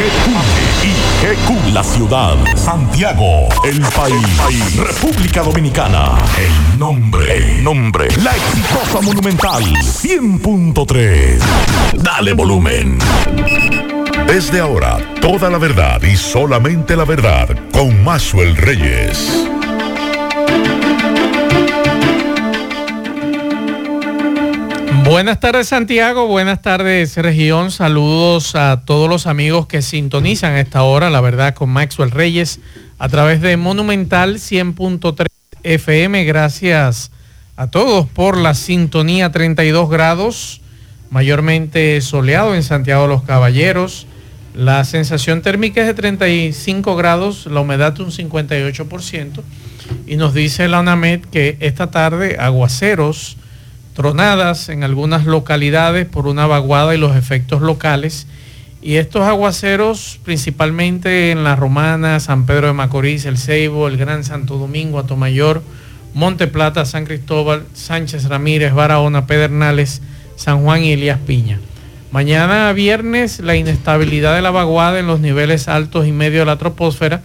H-I-G-Q, la ciudad. Santiago, el país. República Dominicana. El nombre, el nombre. La exitosa Monumental 100.3. Dale volumen. Desde ahora, toda la verdad y solamente la verdad con Maxwell Reyes. Buenas tardes Santiago, buenas tardes región, saludos a todos los amigos que sintonizan a esta hora, la verdad, con Maxwell Reyes a través de Monumental 100.3 FM. Gracias a todos por la sintonía 32 grados, mayormente soleado en Santiago de los Caballeros. La sensación térmica es de 35 grados, la humedad un 58% y nos dice la UNAMED que esta tarde aguaceros tronadas en algunas localidades por una vaguada y los efectos locales. Y estos aguaceros, principalmente en La Romana, San Pedro de Macorís, El Ceibo, el Gran Santo Domingo, Atomayor, Monte Plata, San Cristóbal, Sánchez Ramírez, Barahona, Pedernales, San Juan y Elías Piña. Mañana viernes, la inestabilidad de la vaguada en los niveles altos y medio de la troposfera,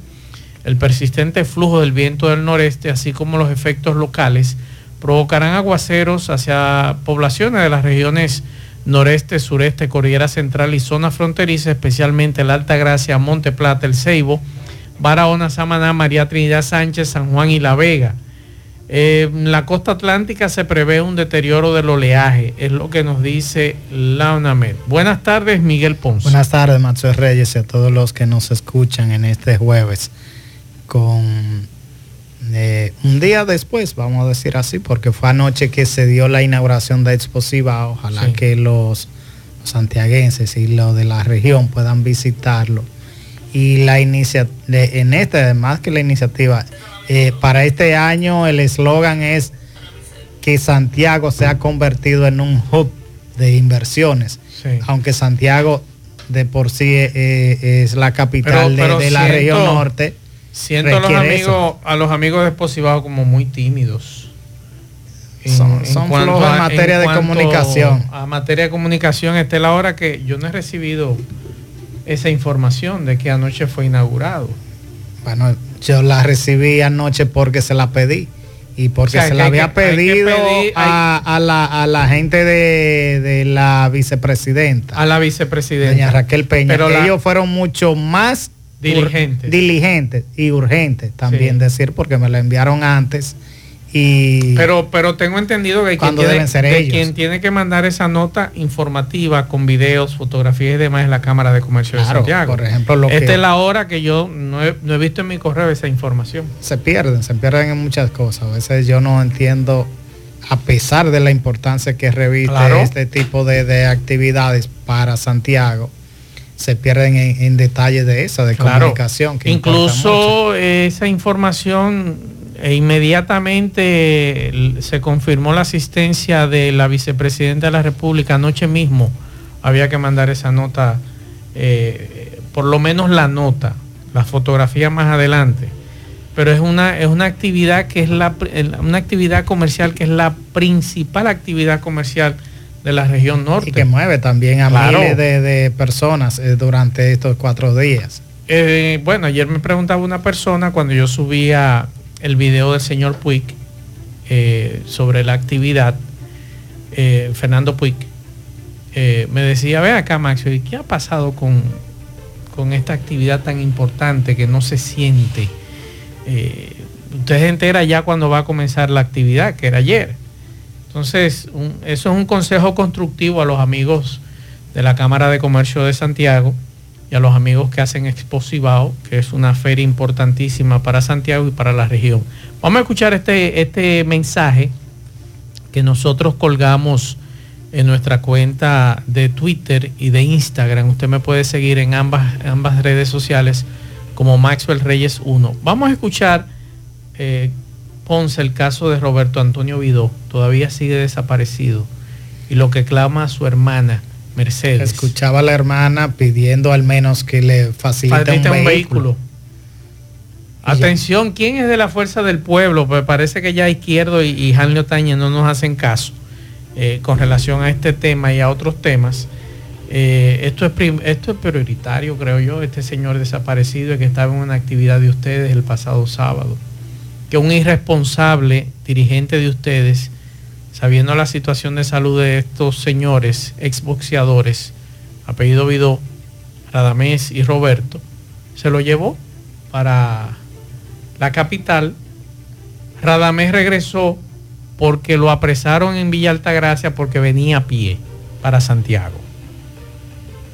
el persistente flujo del viento del noreste, así como los efectos locales, provocarán aguaceros hacia poblaciones de las regiones noreste, sureste, cordillera central y zona fronteriza, especialmente la Alta Gracia, Monte Plata, El Ceibo, Barahona, Samaná, María Trinidad Sánchez, San Juan y La Vega. Eh, en la costa atlántica se prevé un deterioro del oleaje, es lo que nos dice la UNAMED. Buenas tardes, Miguel Ponce. Buenas tardes, Macho Reyes, y a todos los que nos escuchan en este jueves con eh, un día después, vamos a decir así, porque fue anoche que se dio la inauguración de Exposiva. Ojalá que los, santiaguenses y los de la región puedan visitarlo. Y la iniciativa, en este, además que la iniciativa, eh, para este año el eslogan es que Santiago se ha convertido en un hub de inversiones. Aunque Santiago de por sí eh, es la capital de, la región norte Siento a los amigos, a los amigos de Esposivado como muy tímidos. son, en materia de comunicación. A materia de comunicación, esta es la hora que yo no he recibido esa información de que anoche fue inaugurado. Bueno, yo la recibí anoche porque se la pedí y porque se la había pedido a, la, gente de, la vicepresidenta. A la vicepresidenta. Doña Raquel Peña. Pero ellos fueron mucho más Diligente. Diligente y urgente también decir, porque me lo enviaron antes. Y pero, pero tengo entendido que, quien tiene, ser quien tiene que mandar esa nota informativa con videos, fotografías y demás es la Cámara de Comercio de Santiago. Por ejemplo, lo Esta es la hora que yo no he, visto en mi correo esa información. Se pierden, se pierden en muchas cosas. A veces yo no entiendo, a pesar de la importancia que reviste este tipo de, de actividades para Santiago se pierden en, detalles de esa, de comunicación. Que Incluso esa información e inmediatamente se confirmó la asistencia de la vicepresidenta de la República anoche mismo. Había que mandar esa nota, eh, por lo menos la nota, la fotografía más adelante. Pero es una, es una actividad que es la, una actividad comercial que es la principal actividad comercial de la región norte. Y que mueve también a miles de, personas eh, durante estos cuatro días. Eh, bueno, ayer me preguntaba una persona cuando yo subía el video del señor Puig eh, sobre la actividad, Fernando Puig, me decía, ve acá Max, ¿qué ha pasado con, con esta actividad tan importante que no se siente? usted se entera ya cuando va a comenzar la actividad, que era ayer. Entonces, eso es un consejo constructivo a los amigos de la Cámara de Comercio de Santiago y a los amigos que hacen Exposivao, que es una feria importantísima para Santiago y para la región. Vamos a escuchar este, este mensaje que nosotros colgamos en nuestra cuenta de Twitter y de Instagram. Usted me puede seguir en ambas, ambas redes sociales como Maxwell Reyes 1. Vamos a escuchar eh, Ponce el caso de Roberto Antonio Vidó todavía sigue desaparecido y lo que clama a su hermana Mercedes. Escuchaba a la hermana pidiendo al menos que le facilite un, vehículo. Atención, ¿quién es de la Fuerza del Pueblo? Pues parece que ya Izquierdo y, y Janlio Taña no nos hacen caso eh, con relación a este tema y a otros temas. Eh, esto, es esto es prioritario, creo yo, este señor desaparecido que estaba en una actividad de ustedes el pasado sábado. Que un irresponsable dirigente de ustedes, sabiendo la situación de salud de estos señores exboxeadores, apellido Vidó, Radamés y Roberto, se lo llevó para la capital. Radamés regresó porque lo apresaron en Villa Altagracia porque venía a pie para Santiago.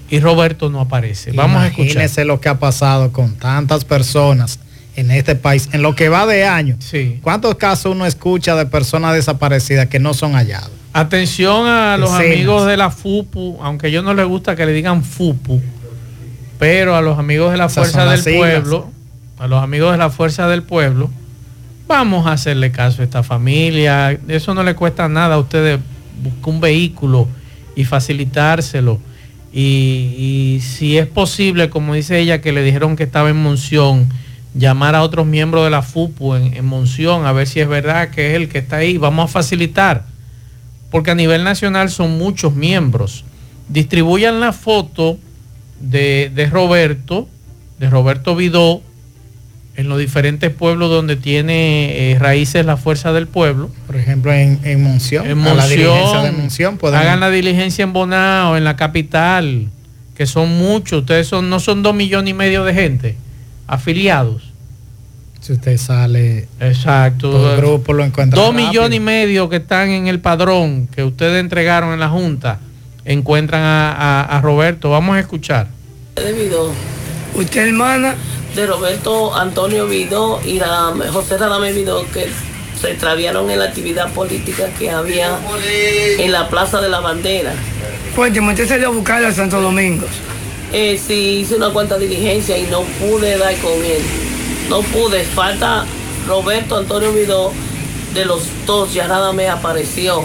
Y Roberto no aparece. Vamos a escuchar. Lo que ha pasado con tantas personas en este país, en lo que va de año. Sí. ¿Cuántos casos uno escucha de personas desaparecidas que no son hallados? Atención a los amigos de la FUPU, aunque ellos no les gusta que le digan FUPU, pero a los amigos de la Fuerza del Pueblo, a los amigos de la Fuerza del Pueblo, vamos a hacerle caso a esta familia. Eso no le cuesta nada a ustedes buscar un vehículo y facilitárselo. Y, si es posible, como dice ella, que le dijeron que estaba en Monción, llamar a otros miembros de la FUPU en, en Monción a ver si es verdad que es el que está ahí. Vamos a facilitar, porque a nivel nacional son muchos miembros. Distribuyan la foto de, de Roberto, de Roberto Vidó, en los diferentes pueblos donde tiene eh, raíces la fuerza del pueblo. Por ejemplo, en, en Monción. En Monción, hagan la diligencia en Bonao, en la capital, que son muchos. Ustedes son, no son dos millones y medio de gente afiliados. Si usted sale. Exacto. grupo lo encuentra. Dos millones y medio que están en el padrón que ustedes entregaron en la Junta encuentran a, a Roberto. Vamos a escuchar. Usted, hermana, de Roberto Antonio Vidó y la, José Radame Vidó que se extraviaron en la actividad política que había en la Plaza de la Bandera. Cuénteme, ¿usted salió a buscar a Santo Domingo? Eh, sí, hice una cuanta diligencia y no pude dar con él. No pude. Falta Roberto Antonio Vidó de los dos, ya nada me apareció.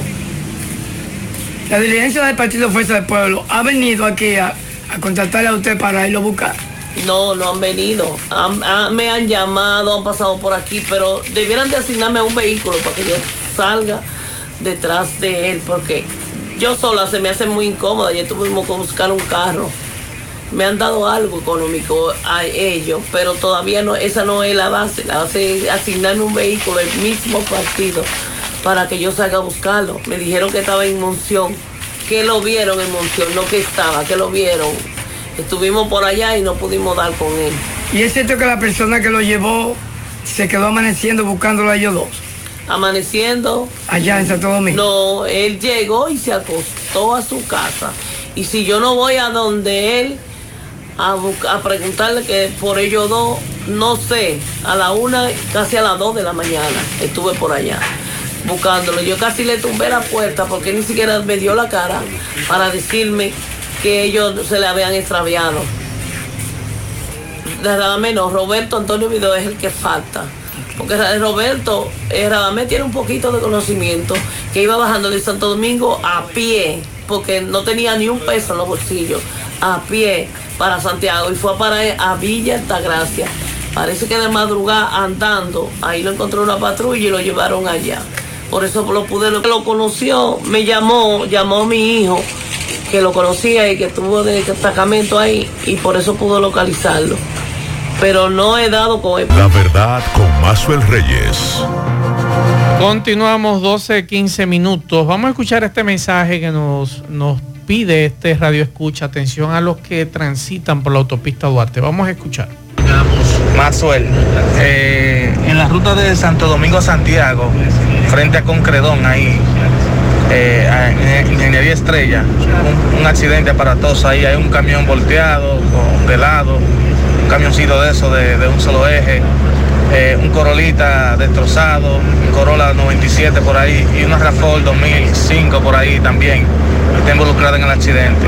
La diligencia del Partido Fuerza del Pueblo ha venido aquí a, a contratarle a usted para irlo a buscar. No, no han venido. me han llamado, han pasado por aquí, pero debieran de asignarme un vehículo para que yo salga detrás de él, porque yo sola se me hace muy incómoda. Ya tuvimos que buscar un carro. Me han dado algo económico a ellos, pero todavía no, esa no es la base. La base es asignarme un vehículo, el mismo partido, para que yo salga a buscarlo. Me dijeron que estaba en Monción, que lo vieron en Monción, no que estaba, que lo vieron Estuvimos por allá y no pudimos dar con él. ¿Y es cierto que la persona que lo llevó se quedó amaneciendo buscándolo a ellos dos? Amaneciendo. Allá en Santo Domingo. No, él llegó y se acostó a su casa. Y si yo no voy a donde él a, a preguntarle que por ellos dos, no sé, a la una, casi a las dos de la mañana estuve por allá buscándolo. Yo casi le tumbé la puerta porque ni siquiera me dio la cara para decirme que ellos se le habían extraviado. De menos, Roberto Antonio Vidó es el que falta. Porque Roberto eh, Radamé tiene un poquito de conocimiento que iba bajando de Santo Domingo a pie, porque no tenía ni un peso en los bolsillos, a pie para Santiago y fue a parar a Villa Altagracia. Parece que de madrugada andando, ahí lo encontró una patrulla y lo llevaron allá. Por eso lo pude, lo conoció, me llamó, llamó a mi hijo que lo conocía y que tuvo de destacamento ahí y por eso pudo localizarlo. Pero no he dado con él. La verdad con Mazuel Reyes. Continuamos 12, 15 minutos. Vamos a escuchar este mensaje que nos, nos pide este radio escucha. Atención a los que transitan por la autopista Duarte. Vamos a escuchar. Mazuel, eh, en la ruta de Santo Domingo a Santiago, frente a Concredón, ahí eh, Ingeniería Estrella, un, accidente aparatoso ahí, hay un camión volteado, de lado, un camioncito de eso de, un solo eje, eh, un Corolita destrozado, un Corolla 97 por ahí y una Rafol 2005 por ahí también, está involucrada en el accidente.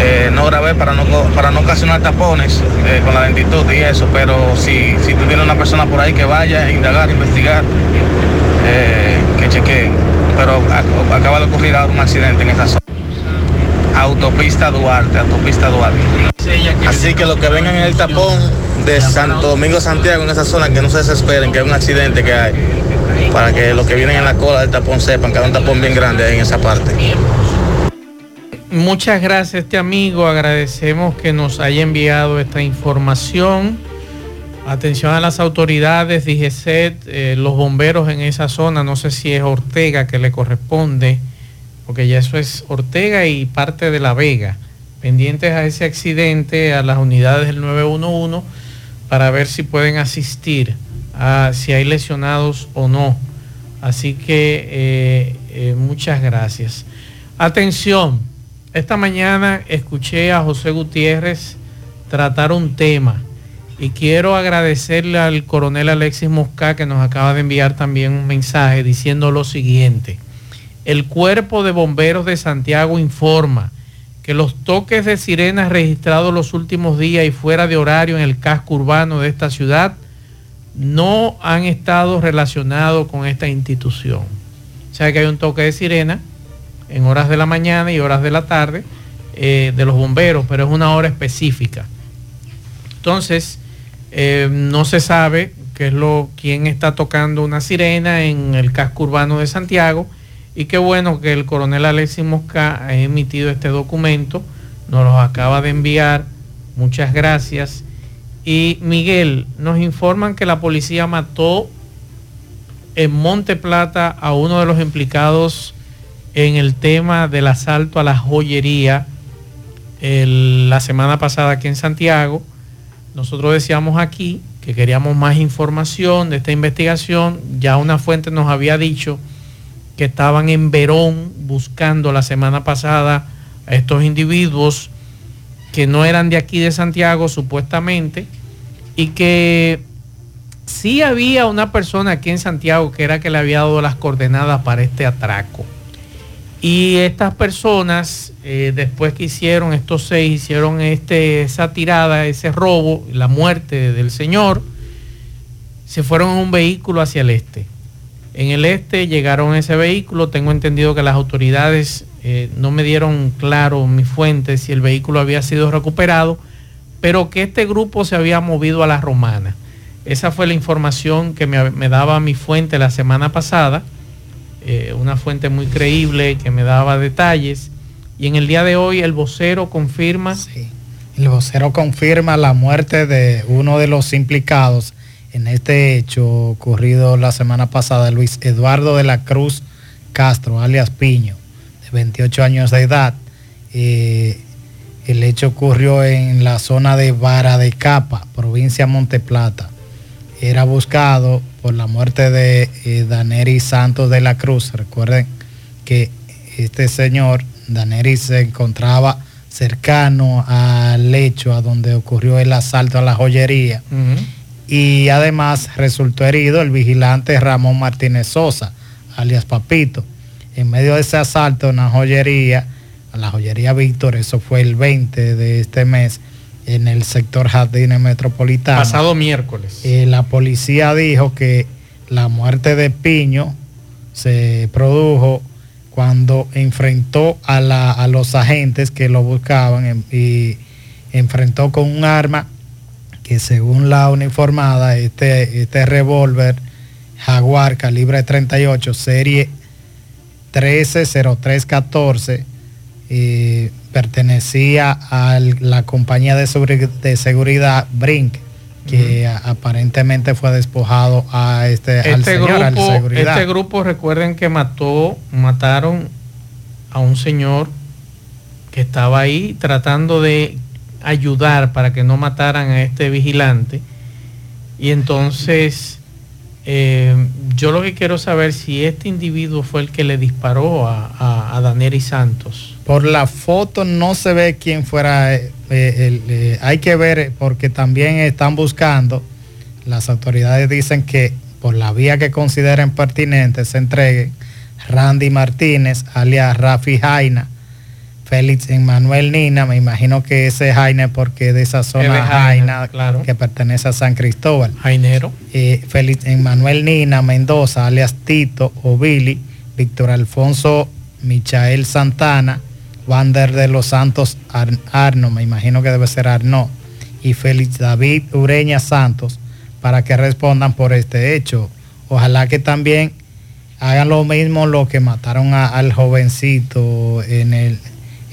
Eh, no grabé para no, para no ocasionar tapones eh, con la lentitud y eso, pero si, si tú tienes una persona por ahí que vaya a indagar, investigar, que chequeen pero acaba de ocurrir ahora un accidente en esa zona. Autopista Duarte, autopista Duarte. Así que los que vengan en el tapón de Santo Domingo Santiago en esa zona que no se desesperen, que hay un accidente que hay, para que los que vienen en la cola del tapón sepan que hay un tapón bien grande ahí en esa parte. Muchas gracias este amigo, agradecemos que nos haya enviado esta información. Atención a las autoridades, DGCET, eh, los bomberos en esa zona, no sé si es Ortega que le corresponde, porque ya eso es Ortega y parte de La Vega, pendientes a ese accidente, a las unidades del 911, para ver si pueden asistir, a si hay lesionados o no. Así que eh, eh, muchas gracias. Atención, esta mañana escuché a José Gutiérrez tratar un tema y quiero agradecerle al coronel Alexis Mosca que nos acaba de enviar también un mensaje diciendo lo siguiente. El cuerpo de bomberos de Santiago informa que los toques de sirenas registrados los últimos días y fuera de horario en el casco urbano de esta ciudad no han estado relacionados con esta institución. O sea que hay un toque de sirena en horas de la mañana y horas de la tarde eh, de los bomberos, pero es una hora específica. Entonces, eh, no se sabe quién está tocando una sirena en el casco urbano de Santiago. Y qué bueno que el coronel Alexis Mosca ha emitido este documento, nos lo acaba de enviar. Muchas gracias. Y Miguel, nos informan que la policía mató en Monte Plata a uno de los implicados en el tema del asalto a la joyería la semana pasada aquí en Santiago. Nosotros decíamos aquí que queríamos más información de esta investigación. Ya una fuente nos había dicho que estaban en Verón buscando la semana pasada a estos individuos que no eran de aquí de Santiago supuestamente y que sí había una persona aquí en Santiago que era que le había dado las coordenadas para este atraco. Y estas personas, eh, después que hicieron, estos seis, hicieron este, esa tirada, ese robo, la muerte del señor, se fueron en un vehículo hacia el este. En el este llegaron ese vehículo, tengo entendido que las autoridades eh, no me dieron claro mi fuente si el vehículo había sido recuperado, pero que este grupo se había movido a la romana. Esa fue la información que me, daba mi fuente la semana pasada, eh, una fuente muy creíble que me daba detalles. Y en el día de hoy el vocero confirma... Sí, el vocero confirma la muerte de uno de los implicados en este hecho ocurrido la semana pasada, Luis Eduardo de la Cruz Castro, alias Piño, de 28 años de edad. Eh, el hecho ocurrió en la zona de Vara de Capa, provincia Monteplata. Era buscado por la muerte de eh, Daneri Santos de la Cruz. Recuerden que este señor, Daneri, se encontraba cercano al hecho a donde ocurrió el asalto a la joyería. Y además resultó herido el vigilante Ramón Martínez Sosa, alias Papito. En medio de ese asalto en la joyería, a la joyería Víctor, eso fue el 20 de este mes, en el sector Jardines Metropolitano. Pasado miércoles. Eh, la policía dijo que la muerte de Piño se produjo cuando enfrentó a, a los agentes que lo buscaban y enfrentó con un arma que según la uniformada, este, este revólver Jaguar calibre 38, serie 130314, pertenecía a la compañía de, seguridad Brink, que aparentemente fue despojado a este, al este señor, grupo, seguridad. Este grupo, recuerden que mató, mataron a un señor que estaba ahí tratando de ayudar para que no mataran a este vigilante. Y entonces eh, yo lo que quiero saber si este individuo fue el que le disparó a, a, y Santos. Por la foto no se ve quién fuera. Eh, eh, hay que ver porque también están buscando. Las autoridades dicen que por la vía que consideren pertinente se entregue Randy Martínez, alias Rafi Jaina, Félix Emmanuel Nina, me imagino que ese es Jaina porque de esa zona Jaina, claro. que pertenece a San Cristóbal. Jainero. Eh, Félix Emmanuel Nina Mendoza, alias Tito o Billy, Víctor Alfonso Michael Santana, Wander de los Santos Arno, me imagino que debe ser Arno, y Félix David Ureña Santos, para que respondan por este hecho. Ojalá que también hagan lo mismo lo que mataron al jovencito en el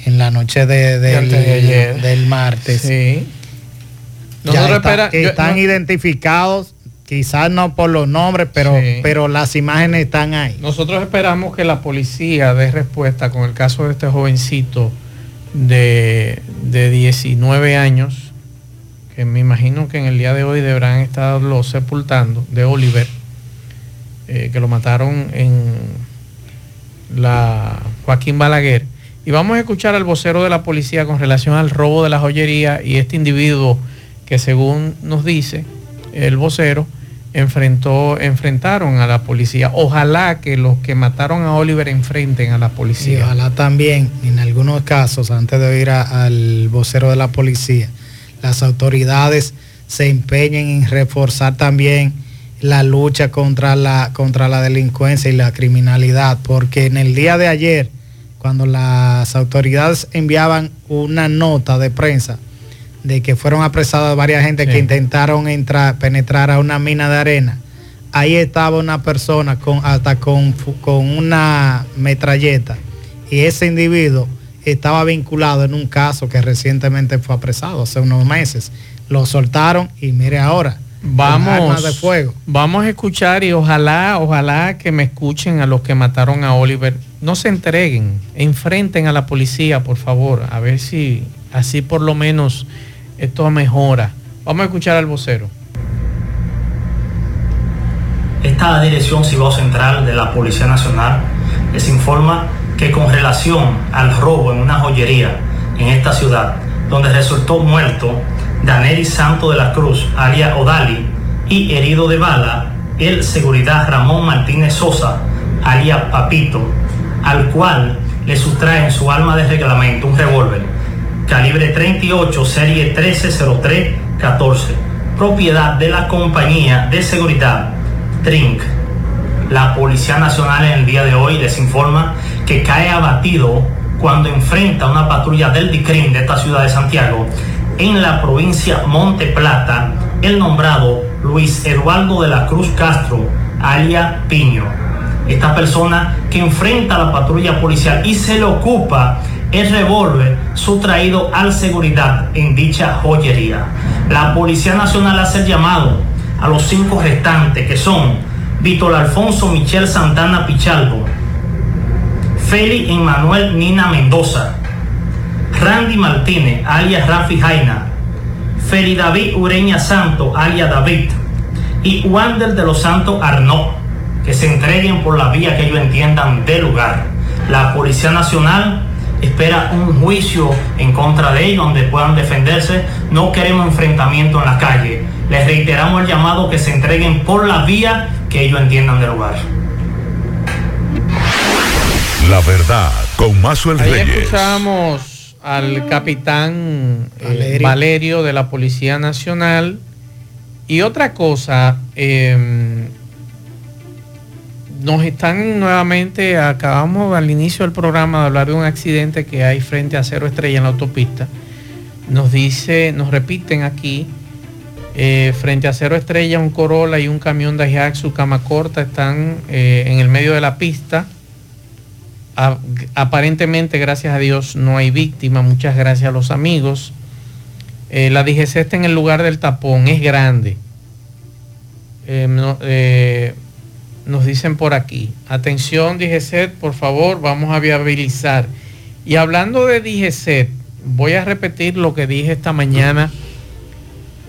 en la noche de, del, de ayer. del martes. Sí. Ya Nosotros está- espera- yo- están no- identificados, quizás no por los nombres, pero, Sí. pero las imágenes están ahí. Nosotros esperamos que la policía dé respuesta con el caso de este jovencito de, de 19 años, que me imagino que en el día de hoy deberán estarlo sepultando, de Oliver, eh, que lo mataron en la Joaquín Balaguer. Y vamos a escuchar al vocero de la policía con relación al robo de la joyería y este individuo que según nos dice el vocero, enfrentó, enfrentaron a la policía. Ojalá que los que mataron a Oliver enfrenten a la Y policía. ojalá también, en algunos casos, antes de oír al vocero de la policía, las autoridades se empeñen en reforzar también la lucha contra la, contra la delincuencia y la criminalidad, porque en el día de ayer, cuando las autoridades enviaban una nota de prensa de que fueron apresadas varias gente Sí. que intentaron entrar, penetrar a una mina de arena, ahí estaba una persona con hasta con, con una metralleta y ese individuo estaba vinculado en un caso que recientemente fue apresado hace unos meses. Lo soltaron y mire ahora. Vamos, de fuego. vamos a escuchar y ojalá, ojalá que me escuchen a los que mataron a Oliver. No se entreguen, enfrenten a la policía, por favor, a ver si así por lo menos esto mejora. Vamos a escuchar al vocero. Esta Dirección Cibao Central de la Policía Nacional les informa que con relación al robo en una joyería en esta ciudad, donde resultó muerto Daneri Santo de la Cruz, alia Odali, y herido de bala el seguridad Ramón Martínez Sosa, alia Papito, al cual le sustraen su arma de reglamento, un revólver calibre 38, serie 130314, propiedad de la compañía de seguridad Trink. La Policía Nacional en el día de hoy les informa que cae abatido cuando enfrenta una patrulla del DICRIM de esta ciudad de Santiago en la provincia Monte Plata el nombrado Luis Eduardo de la Cruz Castro, alia Piño. Esta persona que enfrenta a la patrulla policial y se le ocupa el revólver sustraído al seguridad en dicha joyería. La Policía Nacional hace el llamado a los cinco restantes que son Víctor Alfonso Michel Santana Pichalvo, Félix Emmanuel Nina Mendoza, Randy Martínez, alias Rafi Jaina, Feli David Ureña Santo, alias David, y Wander de los Santos Arnaud, que se entreguen por la vía que ellos entiendan del lugar. La Policía Nacional espera un juicio en contra de ellos donde puedan defenderse. No queremos enfrentamiento en la calle. Les reiteramos el llamado que se entreguen por la vía que ellos entiendan del lugar. La verdad, con Mazuel Ahí Reyes. escuchamos al capitán eh, Valerio. De la Policía Nacional. Y otra cosa, eh, nos están nuevamente, acabamos al inicio del programa de hablar de un accidente que hay frente a Cero Estrella en la autopista. Nos dice, nos repiten aquí, eh, frente a Cero Estrella, un Corolla y un camión de Hiaxu cama corta están eh, en el medio de la pista. Aparentemente, gracias a Dios, no hay víctima. Muchas gracias a los amigos. Eh, la DGC está en el lugar del tapón, es grande. Eh, no- eh, nos dicen por aquí, atención DGC, por favor, vamos a viabilizar. Y hablando de DGC, voy a repetir lo que dije esta mañana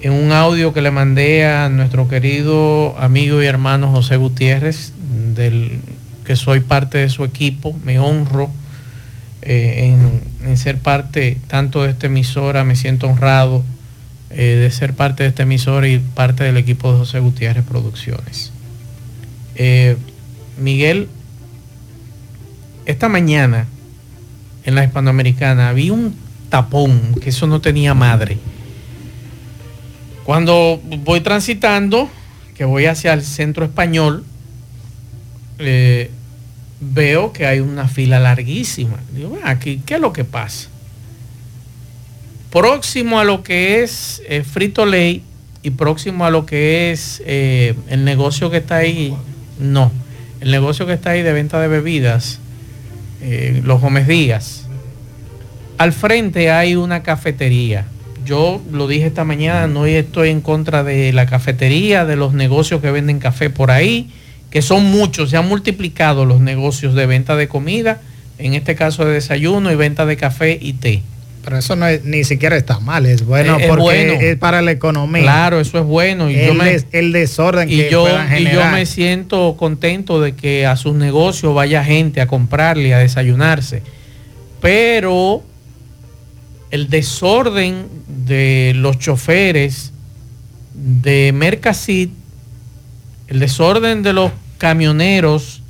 en un audio que le mandé a nuestro querido amigo y hermano José Gutiérrez, del que soy parte de su equipo, me honro eh, en, ser parte tanto de esta emisora, me siento honrado eh, de ser parte de esta emisora y parte del equipo de José Gutiérrez Producciones. Eh, Miguel, esta mañana en la hispanoamericana había un tapón que eso no tenía madre. Cuando voy transitando, que voy hacia el centro español, eh, veo que hay una fila larguísima. Digo, "Ven aquí, ¿qué es lo que pasa? Próximo a lo que es eh, Frito Lay y próximo a lo que es eh, el negocio que está ahí, no. El negocio que está ahí de venta de bebidas, los Gómez Díaz. Al frente hay una cafetería. Yo lo dije esta mañana, no estoy en contra de la cafetería, de los negocios que venden café por ahí, que son muchos, se han multiplicado los negocios de venta de comida, en este caso de desayuno y venta de café y té. Pero eso no es, ni siquiera está mal, es bueno Es- es porque bueno. es para la economía. Claro, eso es bueno. Y yo el, me, des- el desorden y que yo, y yo me siento contento de que a sus negocios vaya gente a comprarle, a desayunarse. Pero el desorden de los choferes de Mercasit, el desorden de los camioneros,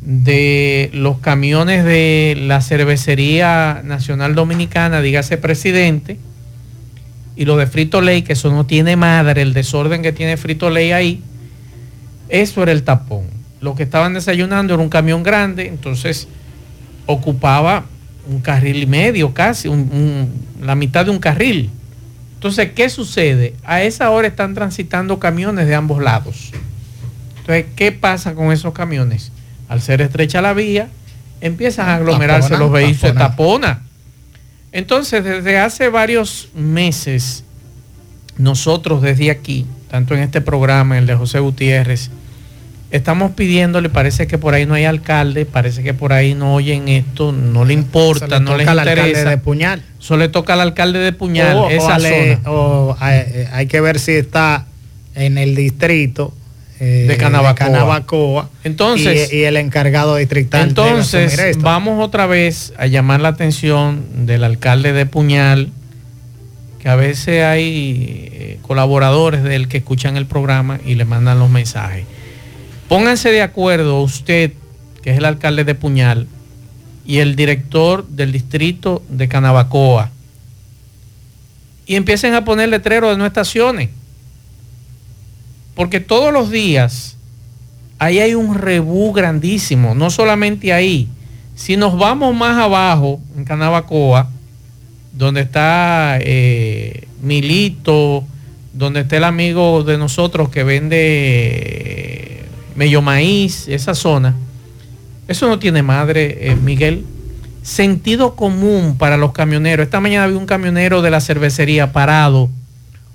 de los camiones de la Cervecería Nacional Dominicana, dígase presidente, y lo de Frito Ley, que eso no tiene madre, el desorden que tiene Frito Ley ahí, eso era el tapón. Los que estaban desayunando era un camión grande, entonces ocupaba un carril y medio casi, la mitad de un carril. Entonces, ¿qué sucede? A esa hora están transitando camiones de ambos lados. Entonces, ¿qué pasa con esos camiones? Al ser estrecha la vía, empiezan a aglomerarse Tapona, los vehículos, tapona. tapona. Entonces, desde hace varios meses, nosotros desde aquí, tanto en este programa, el de José Gutiérrez, estamos pidiéndole, parece que por ahí no hay alcalde, parece que por ahí no oyen esto, no le importa, le no al alcalde interesa. de Puñal. Eso le toca al alcalde de Puñal, o, o esa ale- zona. o, eh, hay que ver si está en el distrito eh, De Canabacoa. Canabacoa Entonces- y, y el encargado distrital. Entonces, esto. vamos otra vez a llamar la atención del alcalde de Puñal, que a veces hay eh, colaboradores del que escuchan el programa y le mandan los mensajes. Pónganse de acuerdo usted, que es el alcalde de Puñal, y el director del distrito de Canabacoa, y empiecen a poner letreros de no estaciones. Porque todos los días ahí hay un rebú grandísimo, no solamente ahí. Si nos vamos más abajo, en Canabacoa, donde está eh, Milito, donde está el amigo de nosotros que vende eh, mello maíz, esa zona, eso no tiene madre, eh, Miguel. Sentido común para los camioneros. Esta mañana vi un camionero de la cervecería parado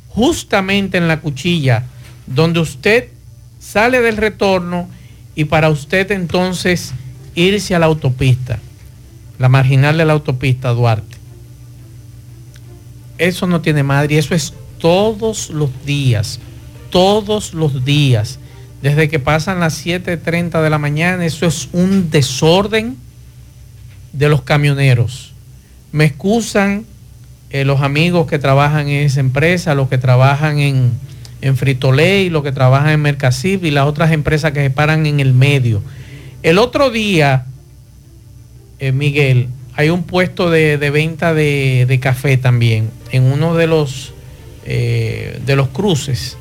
justamente en la cuchilla, donde usted sale del retorno y para usted entonces irse a la autopista, la marginal de la autopista Duarte. Eso no tiene madre eso es todos los días, todos los días. Desde que pasan las 7.30 de la mañana, eso es un desorden de los camioneros. Me excusan eh, los amigos que trabajan en esa empresa, los que trabajan en, en Frito-Lay, los que trabajan en Mercasib y las otras empresas que se paran en el medio. El otro día, eh, Miguel, hay un puesto de, venta de, de café también en uno de los, eh, de los cruces.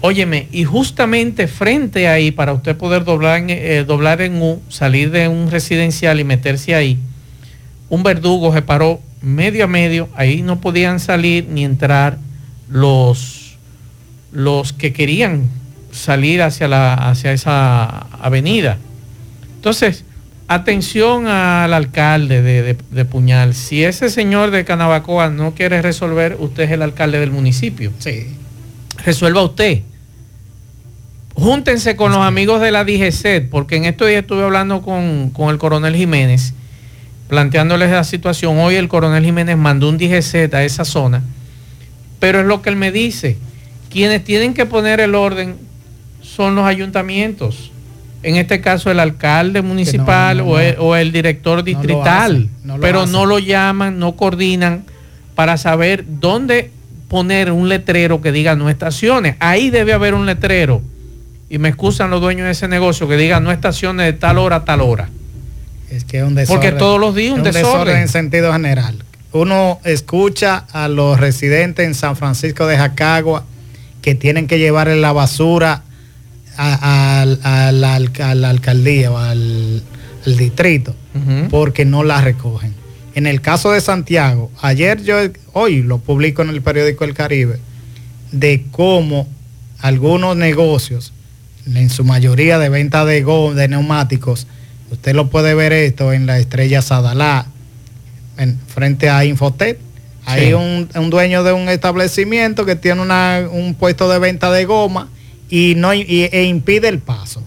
Óyeme, y justamente frente ahí, para usted poder doblar en, eh, doblar en U, salir de un residencial y meterse ahí, un verdugo se paró medio a medio, ahí no podían salir ni entrar los, los que querían salir hacia, la, hacia esa avenida. Entonces, atención al alcalde de, de- de Puñal. Si ese señor de Canabacoa no quiere resolver, usted es el alcalde del municipio. Sí. Resuelva usted. Júntense con los amigos de la DGCET, porque en estos días estuve hablando con, con el coronel Jiménez, planteándoles la situación. Hoy el coronel Jiménez mandó un DGCET a esa zona, pero es lo que él me dice. Quienes tienen que poner el orden son los ayuntamientos. En este caso el alcalde municipal no, o, el, no. o el director distrital, hacen, no lo pero hacen. no lo llaman, no coordinan para saber dónde poner un letrero que diga no estaciones. Ahí debe haber un letrero. Y me excusan los dueños de ese negocio que diga no estaciones de tal hora a tal hora. Es que es un desorden. Porque todos los días un Es desorden. en sentido general. Uno escucha a los residentes en San Francisco de Jacagua que tienen que llevarle la basura a, a- a la, alca- a la alcaldía o al, al distrito porque no la recogen. En el caso de Santiago, ayer yo, hoy lo publico en el periódico El Caribe, de cómo algunos negocios, en su mayoría de venta de, go- de neumáticos, usted lo puede ver esto en la estrella Sadalá, en, frente a Infotec. Hay Sí. un, un dueño de un establecimiento que tiene una- un puesto de venta de goma y no y- e impide el paso.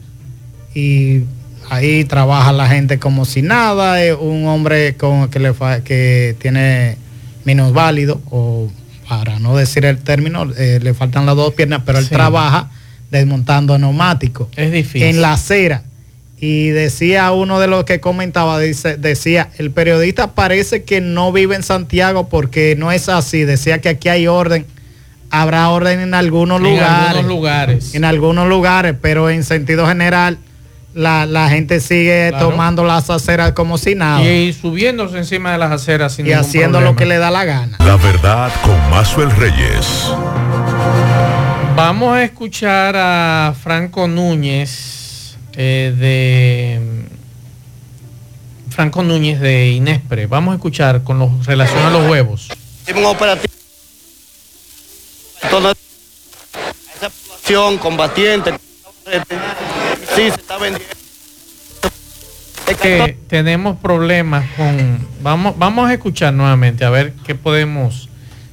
Y ahí trabaja la gente como si nada, es un hombre con, que, le fa- que tiene minusválido o para no decir el término, eh, le faltan las dos piernas, pero él Sí. trabaja desmontando neumáticos Es difícil. en la acera. Y decía uno de los que comentaba, dice, decía, el periodista parece que no vive en Santiago porque no es así. Decía que aquí hay orden. Habrá orden en algunos en lugares. algunos lugares. En algunos lugares, pero en sentido general, la, la gente sigue Claro. tomando las aceras como si nada. Y, Y, y subiéndose encima de las aceras sin ningún haciendo lo que le da la gana. La verdad con Mazuel Reyes. Vamos a escuchar a Franco Núñez eh, de Franco Núñez de Inespre. Vamos a escuchar con lo relación a los huevos. Un operativo. Esa población combatiente, sí, se está vendiendo. Que tenemos problemas con vamos vamos a escuchar nuevamente a ver qué podemos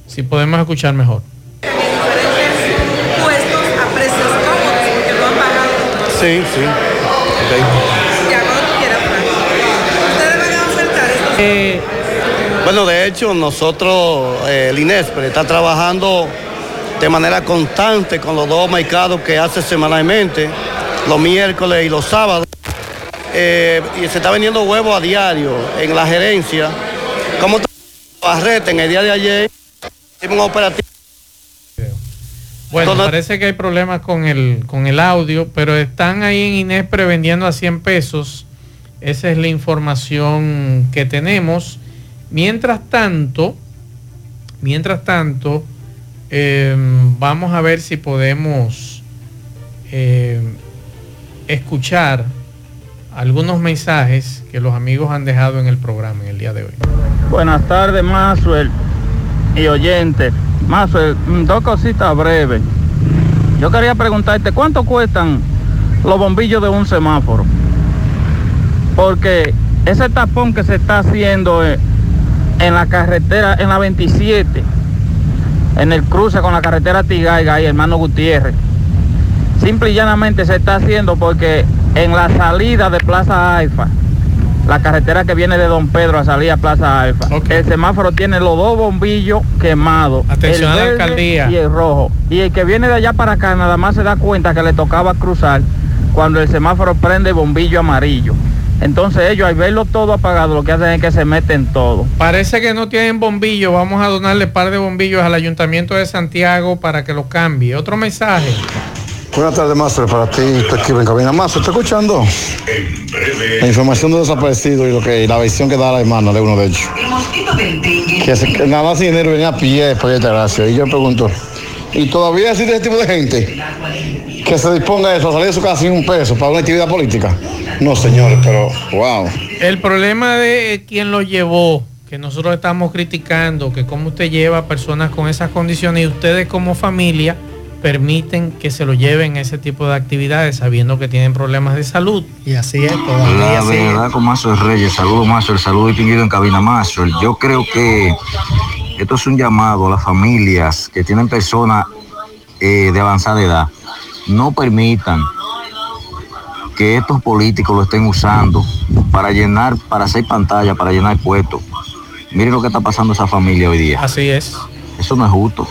si podemos escuchar mejor. Sí, sí. Ya cuando tú quieras, Frank. Ustedes van a ofertar estos Eh, Bueno, de hecho, nosotros, eh, el INESPRE, está trabajando de manera constante con los dos mercados que hace semanalmente, los miércoles y los sábados. Eh, y se está vendiendo huevos a diario en la gerencia. Como Barrete en el día de ayer, hicimos un operativo. Bueno, Todo- parece que hay problemas con el, con el audio, pero están ahí en Inespre vendiendo a 100 pesos. Esa es la información que tenemos. Mientras tanto, mientras tanto, eh, vamos a ver si podemos eh, escuchar algunos mensajes que los amigos han dejado en el programa en el día de hoy. Buenas tardes, Maxwell y oyentes. Maxwell, mm, dos cositas breves. Yo quería preguntarte, ¿cuánto cuestan los bombillos de un semáforo? Porque ese tapón que se está haciendo eh, en la carretera, en la 27, en el cruce con la carretera Tigaiga y hermano Gutiérrez, simple y llanamente se está haciendo porque en la salida de Plaza Alfa, la carretera que viene de Don Pedro a salir a Plaza Alfa. El semáforo tiene los dos bombillos quemados. Atención el a la alcaldía. Y el rojo. Y el que viene de allá para acá nada más se da cuenta que le tocaba cruzar cuando el semáforo prende bombillo amarillo. Entonces ellos al verlo todo apagado lo que hacen es que se meten todo. Parece que no tienen bombillo. Vamos a donarle par de bombillos al Ayuntamiento de Santiago para que lo cambie. Otro mensaje. Buenas tardes, Master, para ti, tu equipo en cabina. Master, ¿está escuchando? La información de desaparecido y lo que y la versión que da la hermana de uno de ellos. Que, se- que nada más sin dinero venía a pie por esta gracia. Y yo pregunto, ¿y todavía existe ese tipo de gente que se disponga a eso, a salir de su casa sin un peso para una actividad política? No, señores, pero wow. El problema de quien lo llevó, que nosotros estamos criticando, que cómo usted lleva a personas con esas condiciones y ustedes como familia permiten que se lo lleven a ese tipo de actividades sabiendo que tienen problemas de salud. Y así es, La todavía sigue. verdad con Mazo Reyes, saludo Mazo, el saludo distinguido en cabina Mazo. Yo creo que esto es un llamado a las familias que tienen personas eh, de avanzada edad. No permitan que estos políticos lo estén usando para llenar, para hacer pantalla, para llenar puestos. Miren lo que está pasando a esa familia hoy día. Así es. Eso no es justo.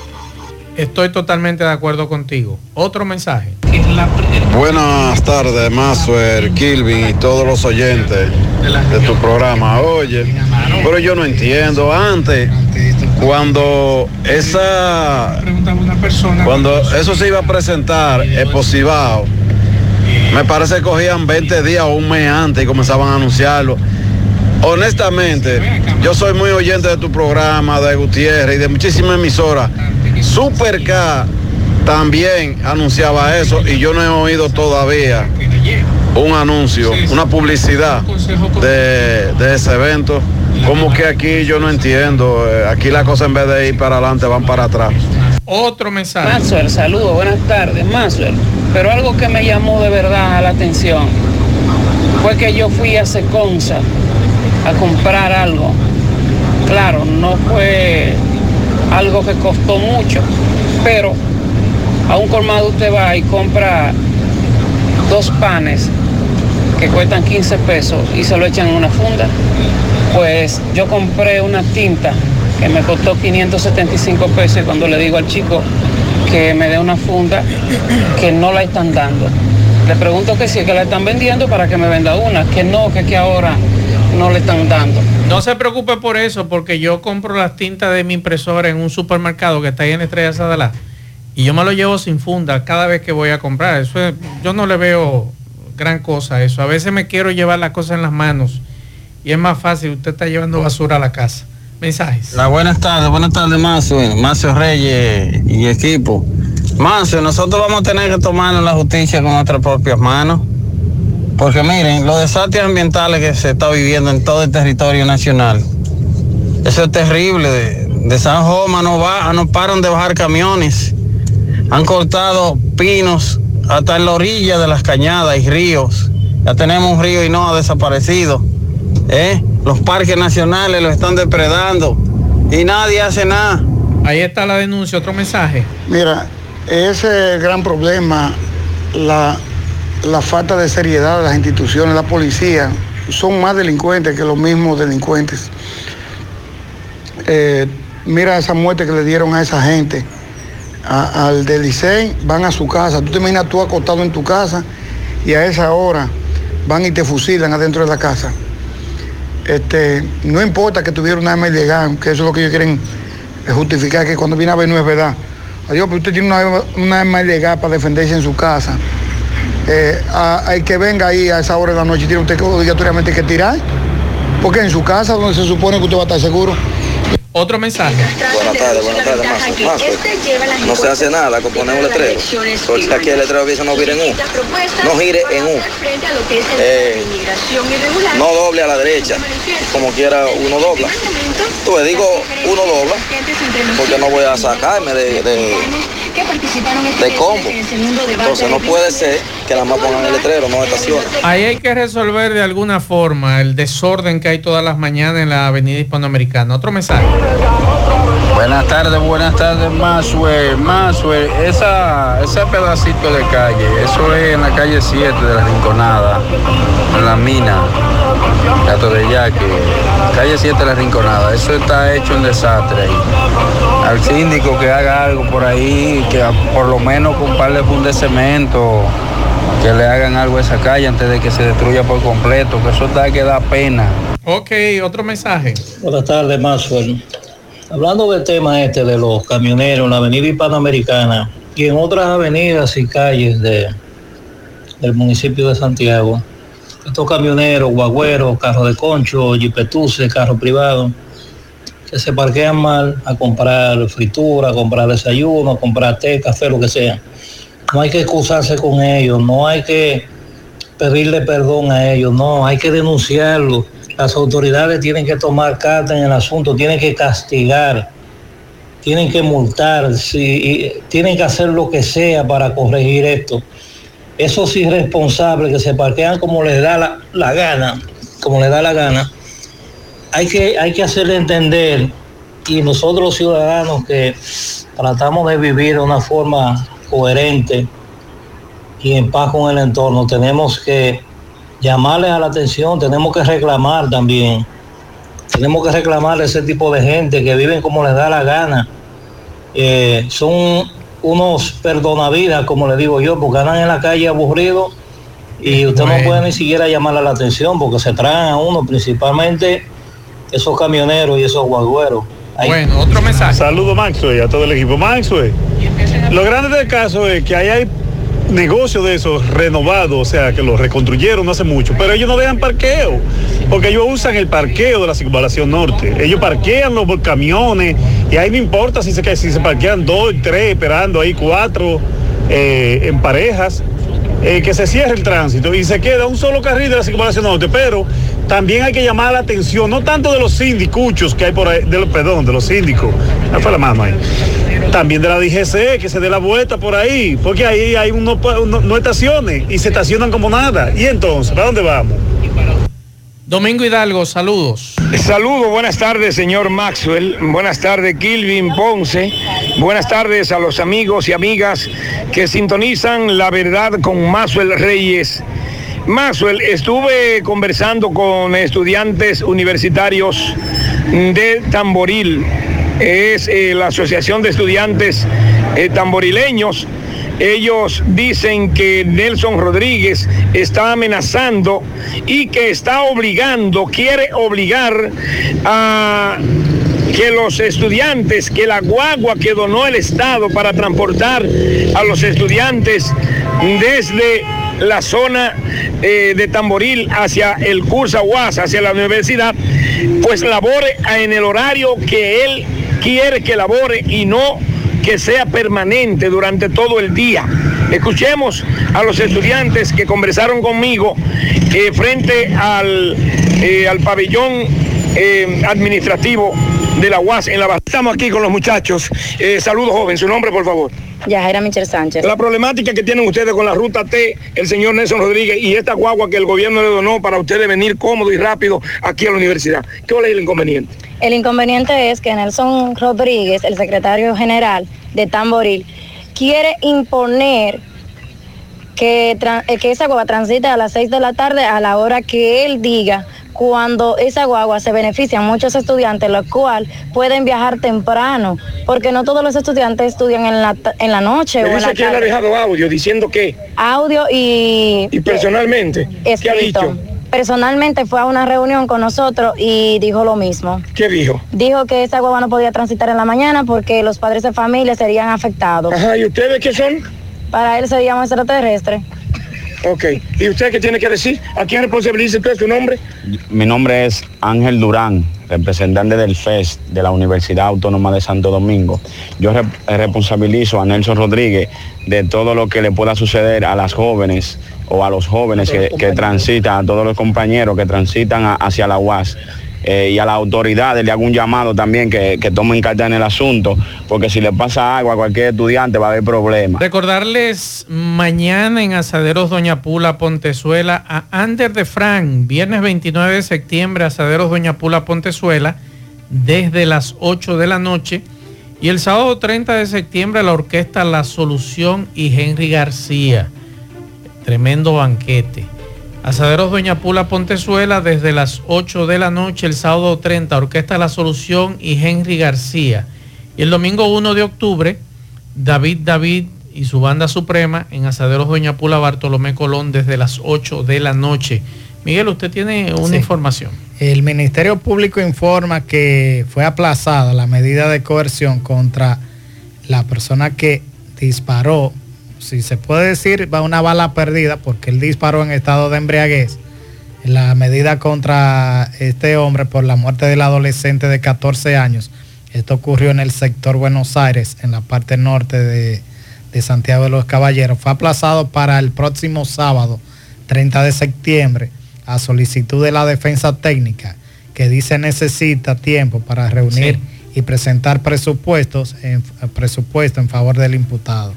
Estoy totalmente de acuerdo contigo. Otro mensaje. Buenas tardes, Mazuer, Kilvin y todos los oyentes de tu programa. Oye, pero yo no entiendo. Antes, cuando esa. Cuando eso se iba a presentar, el Posibao, me parece que cogían 20 días o un mes antes y comenzaban a anunciarlo. Honestamente, yo soy muy oyente de tu programa, de Gutiérrez y de muchísimas emisoras. Super K también anunciaba eso y yo no he oído todavía un anuncio, una publicidad de, de ese evento. Como que aquí yo no entiendo, eh, aquí la cosa en vez de ir para adelante van para atrás. Otro mensaje. Maxwell, saludos, buenas tardes, Maxwell. Pero algo que me llamó de verdad la atención fue que yo fui a Seconza a comprar algo Claro, no fue algo que costó mucho, pero a un colmado usted va y compra dos panes que cuestan 15 pesos y se lo echan en una funda. Pues yo compré una tinta que me costó 575 pesos y cuando le digo al chico que me dé una funda que no la están dando. Le pregunto que sí, que la están vendiendo para que me venda una, que no, que, que ahora no le están dando. No se preocupe por eso, porque yo compro las tintas de mi impresora en un supermercado que está ahí en Estrella Sadalá y yo me lo llevo sin funda cada vez que voy a comprar. Eso es- yo no le veo gran cosa a eso. A veces me quiero llevar las cosas en las manos y es más fácil. Usted está llevando basura a la casa. Mensajes. La buenas tardes, buenas tardes, Mazo, Mazo Reyes y equipo. Mazo, nosotros vamos a tener que tomarnos la justicia con nuestras propias manos. Porque miren, los desastres ambientales que se está viviendo en todo el territorio nacional, eso es terrible. De, de San Joma no va, no paran de bajar camiones. Han cortado pinos hasta en la orilla de las cañadas y ríos. Ya tenemos un río y no ha desaparecido. ¿eh? Los parques nacionales lo están depredando y nadie hace nada. Ahí está la denuncia, otro mensaje. Mira, ese gran problema, la, la falta de seriedad de las instituciones, la policía, son más delincuentes que los mismos delincuentes. Eh, mira esa muerte que le dieron a esa gente, al del van a su casa. Tú te imaginas tú acostado en tu casa y a esa hora van y te fusilan adentro de la casa. Este, no importa que tuviera una arma ilegal, que eso es lo que ellos quieren justificar, que cuando viene a ver no es verdad. Adiós, pero usted tiene una, una arma ilegal para defenderse en su casa. Eh, a- hay que venga ahí a esa hora de la noche y tiene usted que obligatoriamente que tirar. Porque en su casa, donde se supone que usted va a estar seguro. Otro mensaje. Buenas tardes, buenas tardes, Mazo. Mazo, no se hace nada con poner un letrero. Porque aquí el letrero dice no gire en U. No gire en U. Eh, no doble a la derecha. Como quiera uno dobla. Tú le digo uno dobla porque no voy a sacarme de, de, de combo. Entonces no puede ser que la más pongan el letrero, no estaciona. Ahí hay que resolver de alguna forma el desorden que hay todas las mañanas en la avenida hispanoamericana. Otro mensaje. Buenas tardes, buenas tardes, Masue, Masue, esa, ese pedacito de calle, eso es en la calle 7 de la Rinconada, en la mina, Gato de Yaque, calle 7 de la Rinconada, eso está hecho un desastre ahí. Al síndico que haga algo por ahí, que por lo menos con un par de fundes de cemento, que le hagan algo a esa calle antes de que se destruya por completo, que eso da que da pena. Ok, otro mensaje. Buenas tardes, Maxwell. Hablando del tema este de los camioneros en la avenida hispanoamericana y en otras avenidas y calles de, del municipio de Santiago, estos camioneros, guagüeros, carros de concho, jipetuses, carros privados, que se parquean mal a comprar fritura, a comprar desayuno, a comprar té, café, lo que sea. No hay que excusarse con ellos, no hay que pedirle perdón a ellos, no, hay que denunciarlo. Las autoridades tienen que tomar carta en el asunto, tienen que castigar, tienen que multar, y tienen que hacer lo que sea para corregir esto. Esos irresponsables que se parquean como les da la, la gana, como les da la gana, hay que, hay que hacerle entender y nosotros los ciudadanos que tratamos de vivir de una forma coherente y en paz con el entorno, tenemos que llamarles a la atención, tenemos que reclamar también. Tenemos que reclamar a ese tipo de gente que viven como les da la gana. Eh, son unos perdonavidas, como le digo yo, porque andan en la calle aburridos y usted no puede ni siquiera llamarle la atención porque se traen a uno, principalmente esos camioneros y esos guagüeros. Ahí- Bueno, otro mensaje. Saludos Maxwell y a todo el equipo Maxwell. Lo grande del caso es que ahí hay negocios de esos renovados, o sea, que los reconstruyeron no hace mucho, pero ellos no dejan parqueo, porque ellos usan el parqueo de la circunvalación norte. Ellos parquean los camiones y ahí no importa si se, si se parquean dos, tres, esperando ahí cuatro eh, en parejas. eh, que se cierre el tránsito y se queda un solo carril de la circunvalación norte, pero también hay que llamar la atención, no tanto de los sindicuchos que hay por ahí, de los, perdón, de los síndicos, ahí fue la mano ahí, también de la DGC, que se dé la vuelta por ahí, porque ahí hay uno, uno- no estaciones y se estacionan como nada. Y entonces, ¿para dónde vamos? Domingo Hidalgo, saludos. Saludos, buenas tardes, señor Maxwell. Buenas tardes, Kilvin Ponce. Buenas tardes a los amigos y amigas que sintonizan la verdad con Maxwell Reyes. Maxwell, estuve conversando con estudiantes universitarios de Tamboril. Es eh, la Asociación de Estudiantes eh, Tamborileños ellos dicen que Nelson Rodríguez está amenazando y que está obligando, quiere obligar a que los estudiantes, que la guagua que donó el Estado para transportar a los estudiantes desde la zona eh, de Tamboril hacia el curso Aguas, hacia la universidad, pues labore en el horario que él quiere que labore y no que sea permanente durante todo el día. Escuchemos a los estudiantes que conversaron conmigo eh, frente al, eh, al pabellón administrativo de la UAS en la Estamos aquí con los muchachos. saludos, joven. Su nombre, por favor. Yajaira Michel Sánchez. La problemática que tienen ustedes con la ruta T, el señor Nelson Rodríguez y esta guagua que el gobierno le donó para ustedes venir cómodo y rápido aquí a la universidad. ¿Qué es el inconveniente? El inconveniente es que Nelson Rodríguez, el secretario general de Tamboril, quiere imponer que, eh, que esa guagua transite a las 6 de la tarde a la hora que él diga cuando esa guagua se beneficia a muchos estudiantes, los cuales pueden viajar temprano, porque no todos los estudiantes estudian en la, en la noche. o dice que él ha dejado audio diciendo que. Audio y. Y personalmente. ¿Qué ha dicho? personalmente fue a una reunión con nosotros y dijo lo mismo. ¿Qué dijo? Dijo que esa guagua no podía transitar en la mañana porque los padres de familia serían afectados. Ajá, ¿y ustedes qué son? Para él seríamos extraterrestres. Ok, ¿y usted qué tiene que decir? ¿A quién responsabiliza usted su nombre? Mi nombre es Ángel Durán, representante del FES de la Universidad Autónoma de Santo Domingo. Yo responsabilizo a Nelson Rodríguez de todo lo que le pueda suceder a las jóvenes o a los jóvenes que, transitan, a todos los compañeros que transitan hacia la UAS. Eh, y a las autoridades le hago un llamado también que, que tomen carta en el asunto, porque si le pasa algo a cualquier estudiante va a haber problemas. Recordarles mañana en Asaderos Doña Pula Pontezuela a Ander de Frank, viernes 29 de septiembre, Asaderos Doña Pula Pontezuela, desde las 8 de la noche. Y el sábado 30 de septiembre la orquesta La Solución y Henry García. Tremendo banquete. Asaderos Doña Pula Pontezuela desde las 8 de la noche el sábado 30, Orquesta La Solución y Henry García. Y el domingo 1 de octubre, David David y su banda suprema en Asaderos Doña Pula Bartolomé Colón desde las 8 de la noche. Miguel, usted tiene una información. El Ministerio Público informa que fue aplazada la medida de coerción contra la persona que disparó si se puede decir, va una bala perdida porque él disparó en estado de embriaguez. La medida contra este hombre por la muerte del adolescente de 14 años. Esto ocurrió en el sector Buenos Aires, en la parte norte de, de Santiago de los Caballeros. Fue aplazado para el próximo sábado, 30 de septiembre, a solicitud de la defensa técnica, que dice necesita tiempo para reunir y presentar presupuestos en, presupuesto en favor del imputado.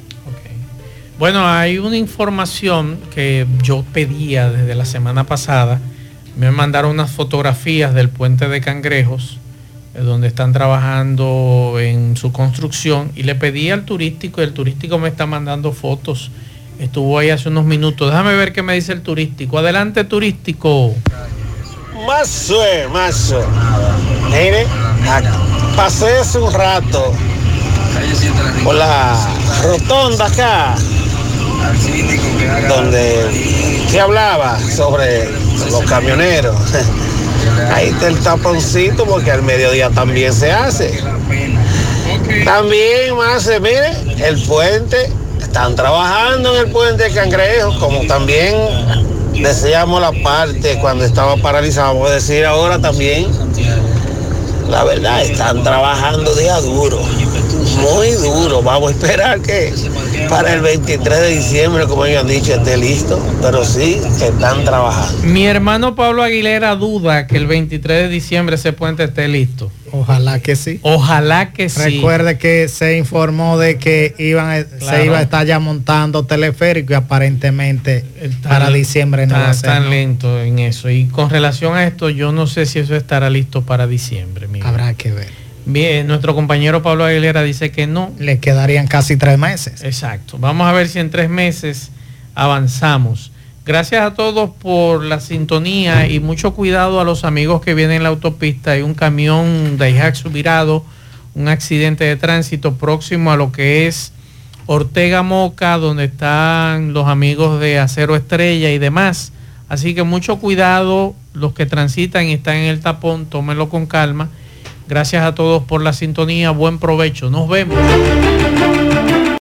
Bueno, hay una información que yo pedía desde la semana pasada. Me mandaron unas fotografías del puente de Cangrejos, eh, donde están trabajando en su construcción, y le pedí al turístico, y el turístico me está mandando fotos. Estuvo ahí hace unos minutos. Déjame ver qué me dice el turístico. Adelante, turístico. Más más. Mire, pasé hace un rato por la rotonda acá donde se hablaba sobre los camioneros. Ahí está el taponcito porque al mediodía también se hace. También más, mire, el puente, están trabajando en el puente de Cangrejo, como también deseamos la parte cuando estaba paralizado, a decir ahora también, la verdad, están trabajando día duro muy duro. Vamos a esperar que para el 23 de diciembre, como ellos han dicho, esté listo, pero sí están trabajando. Mi hermano Pablo Aguilera duda que el 23 de diciembre ese puente esté listo. Ojalá que sí. Ojalá que sí. Recuerde que se informó de que iban a- Claro. se iba a estar ya montando teleférico y aparentemente para diciembre no va a Está ser. tan ¿no? lento en eso. Y con relación a esto, yo no sé si eso estará listo para diciembre. Habrá que ver. Bien, nuestro compañero Pablo Aguilera dice que no. Le quedarían casi tres meses. Exacto. Vamos a ver si en tres meses avanzamos. Gracias a todos por la sintonía y mucho cuidado a los amigos que vienen en la autopista. Hay un camión de Daihatsu virado, un accidente de tránsito próximo a lo que es Ortega Moca, donde están los amigos de Acero Estrella y demás. Así que mucho cuidado, los que transitan y están en el tapón, tómenlo con calma. Gracias a todos por la sintonía. Buen provecho. Nos vemos.